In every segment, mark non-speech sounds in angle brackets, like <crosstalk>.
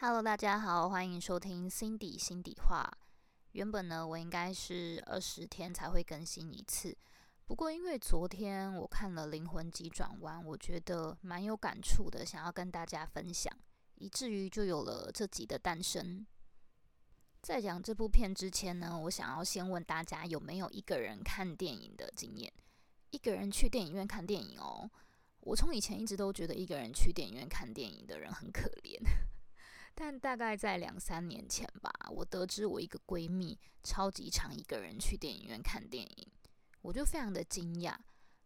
Hello，大家好，欢迎收听 Cindy 心底话。原本呢，我应该是二十天才会更新一次，不过因为昨天我看了《灵魂急转弯》，我觉得蛮有感触的，想要跟大家分享，以至于就有了这集的诞生。在讲这部片之前呢，我想要先问大家有没有一个人看电影的经验？一个人去电影院看电影哦。我从以前一直都觉得一个人去电影院看电影的人很可怜。但大概在两三年前吧，我得知我一个闺蜜超级常一个人去电影院看电影，我就非常的惊讶。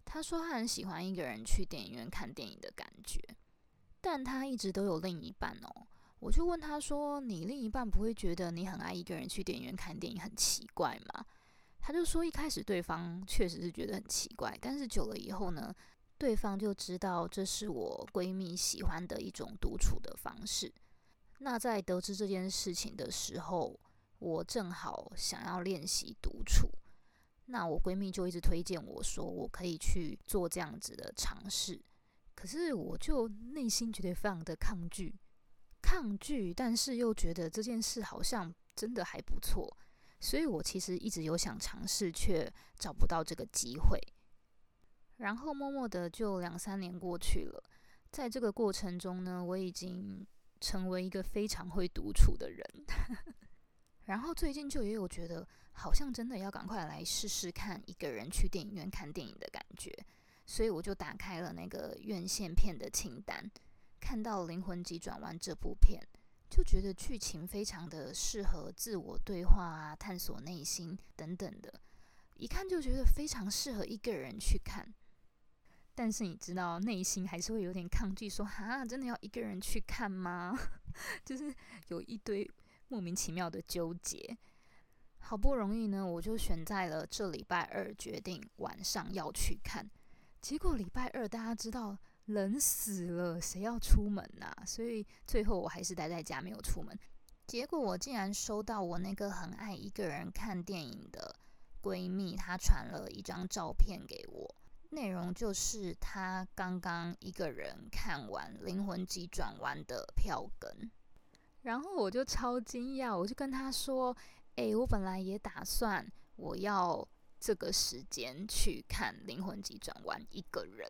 她说她很喜欢一个人去电影院看电影的感觉，但她一直都有另一半哦。我就问她说：“你另一半不会觉得你很爱一个人去电影院看电影很奇怪吗？”她就说一开始对方确实是觉得很奇怪，但是久了以后呢，对方就知道这是我闺蜜喜欢的一种独处的方式。那在得知这件事情的时候，我正好想要练习独处。那我闺蜜就一直推荐我说，我可以去做这样子的尝试。可是我就内心觉得非常的抗拒，抗拒，但是又觉得这件事好像真的还不错。所以我其实一直有想尝试，却找不到这个机会。然后默默的就两三年过去了，在这个过程中呢，我已经。成为一个非常会独处的人，<laughs> 然后最近就也有觉得好像真的要赶快来试试看一个人去电影院看电影的感觉，所以我就打开了那个院线片的清单，看到《灵魂急转弯》这部片，就觉得剧情非常的适合自我对话啊、探索内心等等的，一看就觉得非常适合一个人去看。但是你知道，内心还是会有点抗拒，说哈，真的要一个人去看吗？<laughs> 就是有一堆莫名其妙的纠结。好不容易呢，我就选在了这礼拜二，决定晚上要去看。结果礼拜二大家知道冷死了，谁要出门呐？所以最后我还是待在家，没有出门。结果我竟然收到我那个很爱一个人看电影的闺蜜，她传了一张照片给我。内容就是他刚刚一个人看完《灵魂急转弯》的票根，然后我就超惊讶，我就跟他说：“诶，我本来也打算我要这个时间去看《灵魂急转弯》一个人。”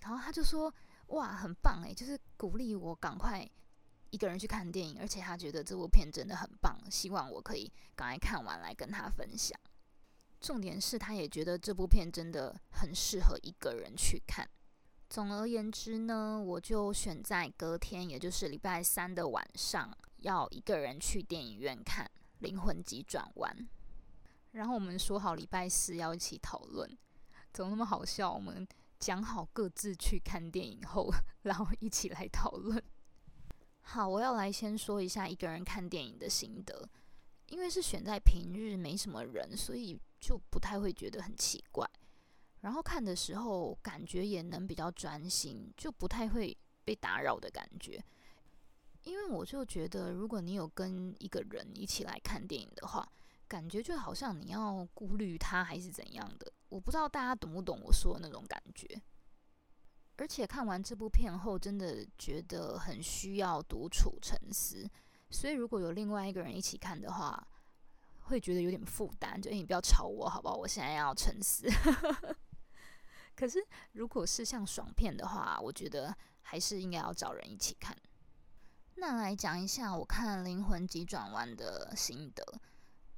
然后他就说：“哇，很棒诶，就是鼓励我赶快一个人去看电影，而且他觉得这部片真的很棒，希望我可以赶快看完来跟他分享。”重点是，他也觉得这部片真的很适合一个人去看。总而言之呢，我就选在隔天，也就是礼拜三的晚上，要一个人去电影院看《灵魂急转弯》。然后我们说好礼拜四要一起讨论，怎么那么好笑？我们讲好各自去看电影后，然后一起来讨论。好，我要来先说一下一个人看电影的心得，因为是选在平日，没什么人，所以。就不太会觉得很奇怪，然后看的时候感觉也能比较专心，就不太会被打扰的感觉。因为我就觉得，如果你有跟一个人一起来看电影的话，感觉就好像你要顾虑他还是怎样的。我不知道大家懂不懂我说的那种感觉。而且看完这部片后，真的觉得很需要独处沉思，所以如果有另外一个人一起看的话。会觉得有点负担，就你不要吵我，好不好？我现在要沉思。<laughs> 可是如果是像爽片的话，我觉得还是应该要找人一起看。那来讲一下我看《灵魂急转弯》的心得。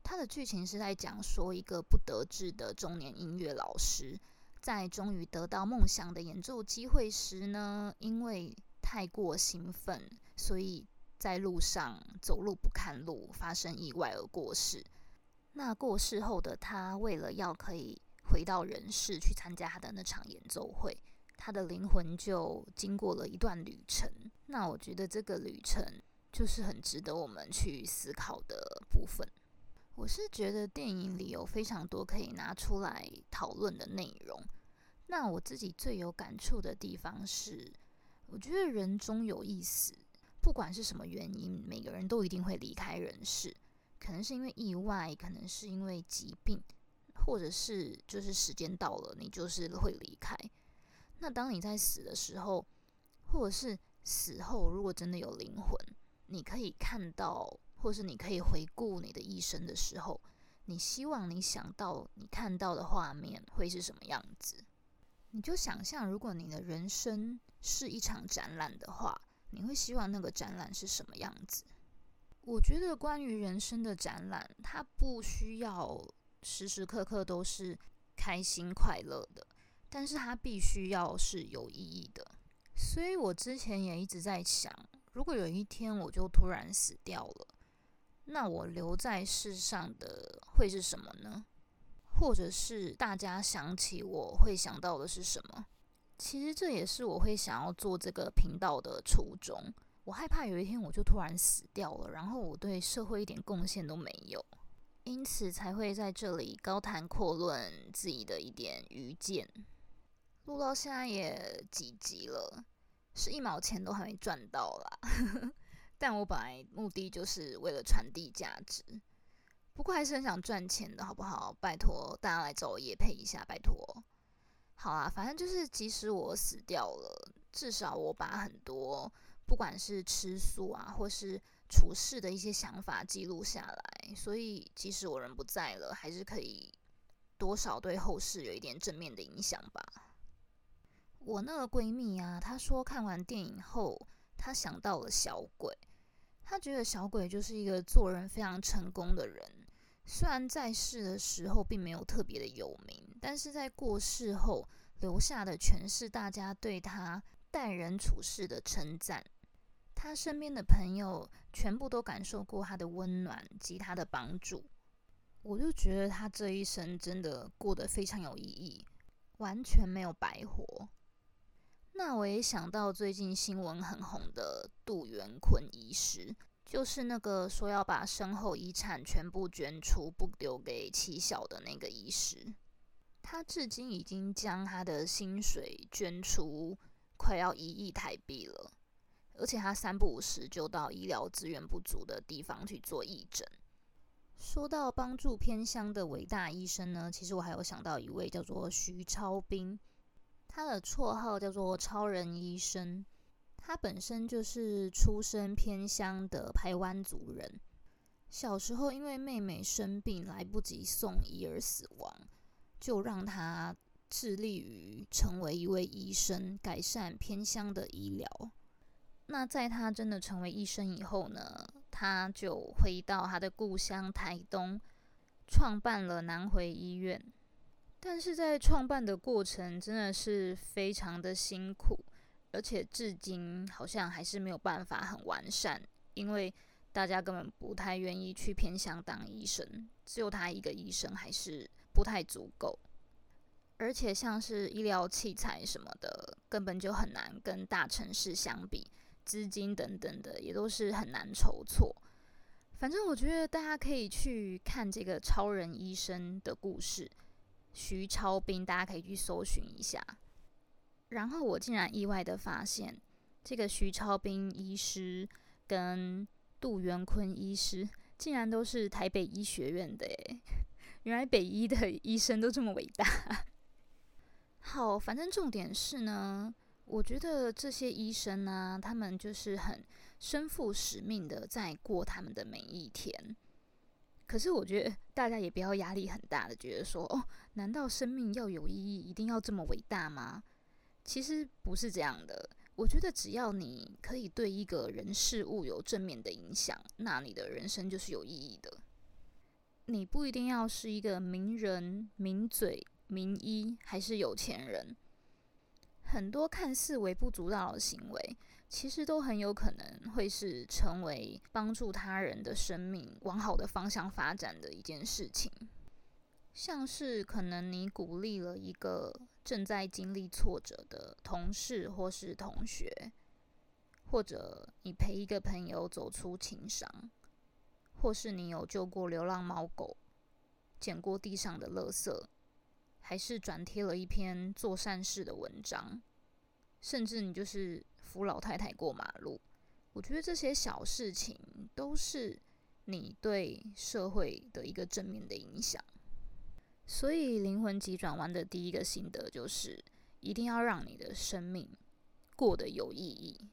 它的剧情是在讲说，一个不得志的中年音乐老师，在终于得到梦想的演奏机会时呢，因为太过兴奋，所以在路上走路不看路，发生意外而过世。那过世后的他，为了要可以回到人世去参加他的那场演奏会，他的灵魂就经过了一段旅程。那我觉得这个旅程就是很值得我们去思考的部分。我是觉得电影里有非常多可以拿出来讨论的内容。那我自己最有感触的地方是，我觉得人终有一死，不管是什么原因，每个人都一定会离开人世。可能是因为意外，可能是因为疾病，或者是就是时间到了，你就是会离开。那当你在死的时候，或者是死后，如果真的有灵魂，你可以看到，或是你可以回顾你的一生的时候，你希望你想到你看到的画面会是什么样子？你就想象，如果你的人生是一场展览的话，你会希望那个展览是什么样子？我觉得关于人生的展览，它不需要时时刻刻都是开心快乐的，但是它必须要是有意义的。所以我之前也一直在想，如果有一天我就突然死掉了，那我留在世上的会是什么呢？或者是大家想起我会想到的是什么？其实这也是我会想要做这个频道的初衷。我害怕有一天我就突然死掉了，然后我对社会一点贡献都没有，因此才会在这里高谈阔论自己的一点愚见。录到现在也几集了，是一毛钱都还没赚到啦。<laughs> 但我本来目的就是为了传递价值。不过还是很想赚钱的，好不好？拜托大家来找我也配一下，拜托。好啊，反正就是即使我死掉了，至少我把很多不管是吃素啊，或是处事的一些想法记录下来，所以即使我人不在了，还是可以多少对后世有一点正面的影响吧。我那个闺蜜啊，她说看完电影后，她想到了小鬼，她觉得小鬼就是一个做人非常成功的人。虽然在世的时候并没有特别的有名，但是在过世后留下的全是大家对他待人处事的称赞。他身边的朋友全部都感受过他的温暖及他的帮助。我就觉得他这一生真的过得非常有意义，完全没有白活。那我也想到最近新闻很红的杜元坤医师。就是那个说要把身后遗产全部捐出，不留给妻小的那个医师，他至今已经将他的薪水捐出快要一亿台币了，而且他三不五时就到医疗资源不足的地方去做义诊。说到帮助偏乡的伟大医生呢，其实我还有想到一位叫做徐超斌，他的绰号叫做超人医生。他本身就是出身偏乡的台湾族人，小时候因为妹妹生病来不及送医而死亡，就让他致力于成为一位医生，改善偏乡的医疗。那在他真的成为医生以后呢，他就回到他的故乡台东，创办了南回医院。但是在创办的过程真的是非常的辛苦。而且至今好像还是没有办法很完善，因为大家根本不太愿意去偏乡当医生，只有他一个医生还是不太足够。而且像是医疗器材什么的，根本就很难跟大城市相比，资金等等的也都是很难筹措。反正我觉得大家可以去看这个超人医生的故事，徐超斌，大家可以去搜寻一下。然后我竟然意外的发现，这个徐超斌医师跟杜元坤医师竟然都是台北医学院的诶，原来北医的 <laughs> 医生都这么伟大。好，反正重点是呢，我觉得这些医生呢，他们就是很身负使命的在过他们的每一天。可是我觉得大家也不要压力很大的，觉得说哦，难道生命要有意义，一定要这么伟大吗？其实不是这样的，我觉得只要你可以对一个人事物有正面的影响，那你的人生就是有意义的。你不一定要是一个名人、名嘴、名医，还是有钱人。很多看似微不足道的行为，其实都很有可能会是成为帮助他人的生命往好的方向发展的一件事情。像是可能你鼓励了一个正在经历挫折的同事或是同学，或者你陪一个朋友走出情伤，或是你有救过流浪猫狗，捡过地上的垃圾，还是转贴了一篇做善事的文章，甚至你就是扶老太太过马路，我觉得这些小事情都是你对社会的一个正面的影响。所以，灵魂急转弯的第一个心得就是，一定要让你的生命过得有意义。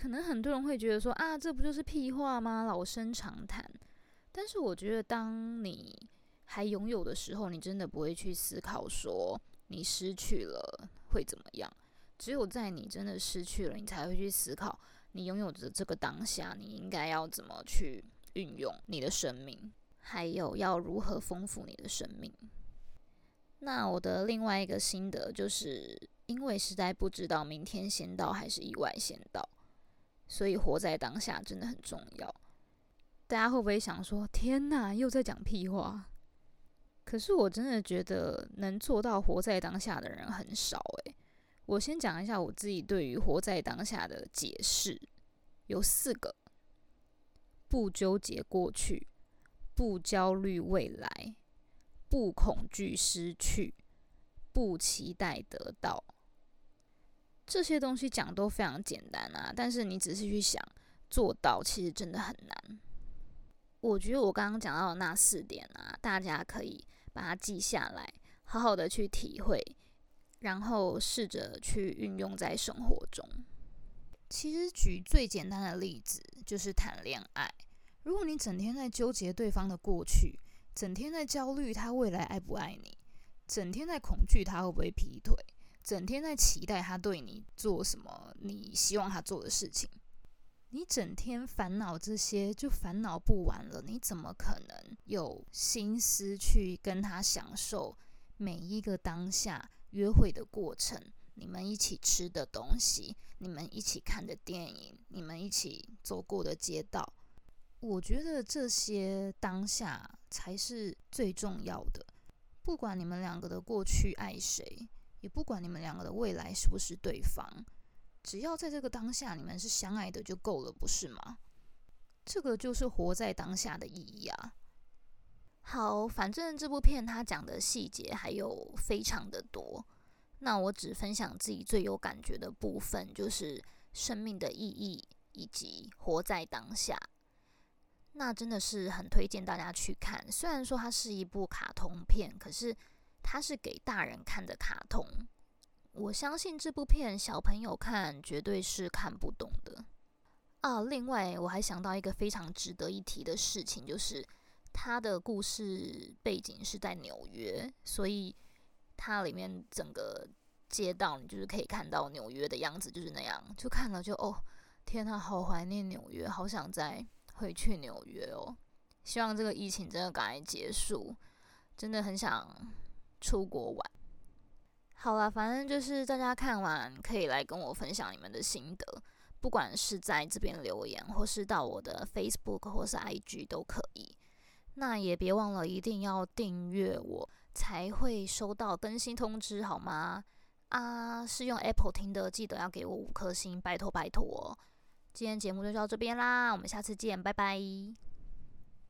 可能很多人会觉得说啊，这不就是屁话吗？老生常谈。但是我觉得，当你还拥有的时候，你真的不会去思考说你失去了会怎么样。只有在你真的失去了，你才会去思考你拥有的这个当下，你应该要怎么去运用你的生命，还有要如何丰富你的生命。那我的另外一个心得就是，因为实在不知道明天先到还是意外先到，所以活在当下真的很重要。大家会不会想说：“天哪，又在讲屁话？”可是我真的觉得能做到活在当下的人很少诶。我先讲一下我自己对于活在当下的解释，有四个：不纠结过去，不焦虑未来。不恐惧失去，不期待得到，这些东西讲都非常简单啊。但是你仔细去想，做到其实真的很难。我觉得我刚刚讲到的那四点啊，大家可以把它记下来，好好的去体会，然后试着去运用在生活中。其实举最简单的例子就是谈恋爱，如果你整天在纠结对方的过去。整天在焦虑他未来爱不爱你，整天在恐惧他会不会劈腿，整天在期待他对你做什么你希望他做的事情，你整天烦恼这些就烦恼不完了，你怎么可能有心思去跟他享受每一个当下约会的过程？你们一起吃的东西，你们一起看的电影，你们一起走过的街道。我觉得这些当下才是最重要的。不管你们两个的过去爱谁，也不管你们两个的未来是不是对方，只要在这个当下你们是相爱的就够了，不是吗？这个就是活在当下的意义啊。好，反正这部片它讲的细节还有非常的多，那我只分享自己最有感觉的部分，就是生命的意义以及活在当下。那真的是很推荐大家去看。虽然说它是一部卡通片，可是它是给大人看的卡通。我相信这部片小朋友看绝对是看不懂的啊。另外，我还想到一个非常值得一提的事情，就是它的故事背景是在纽约，所以它里面整个街道你就是可以看到纽约的样子，就是那样。就看了就哦，天呐，好怀念纽约，好想再。回去纽约哦，希望这个疫情真的赶快结束，真的很想出国玩。好了，反正就是大家看完可以来跟我分享你们的心得，不管是在这边留言，或是到我的 Facebook 或是 IG 都可以。那也别忘了一定要订阅我，才会收到更新通知，好吗？啊，是用 Apple 听的，记得要给我五颗星，拜托拜托。今天节目就到这边啦，我们下次见，拜拜。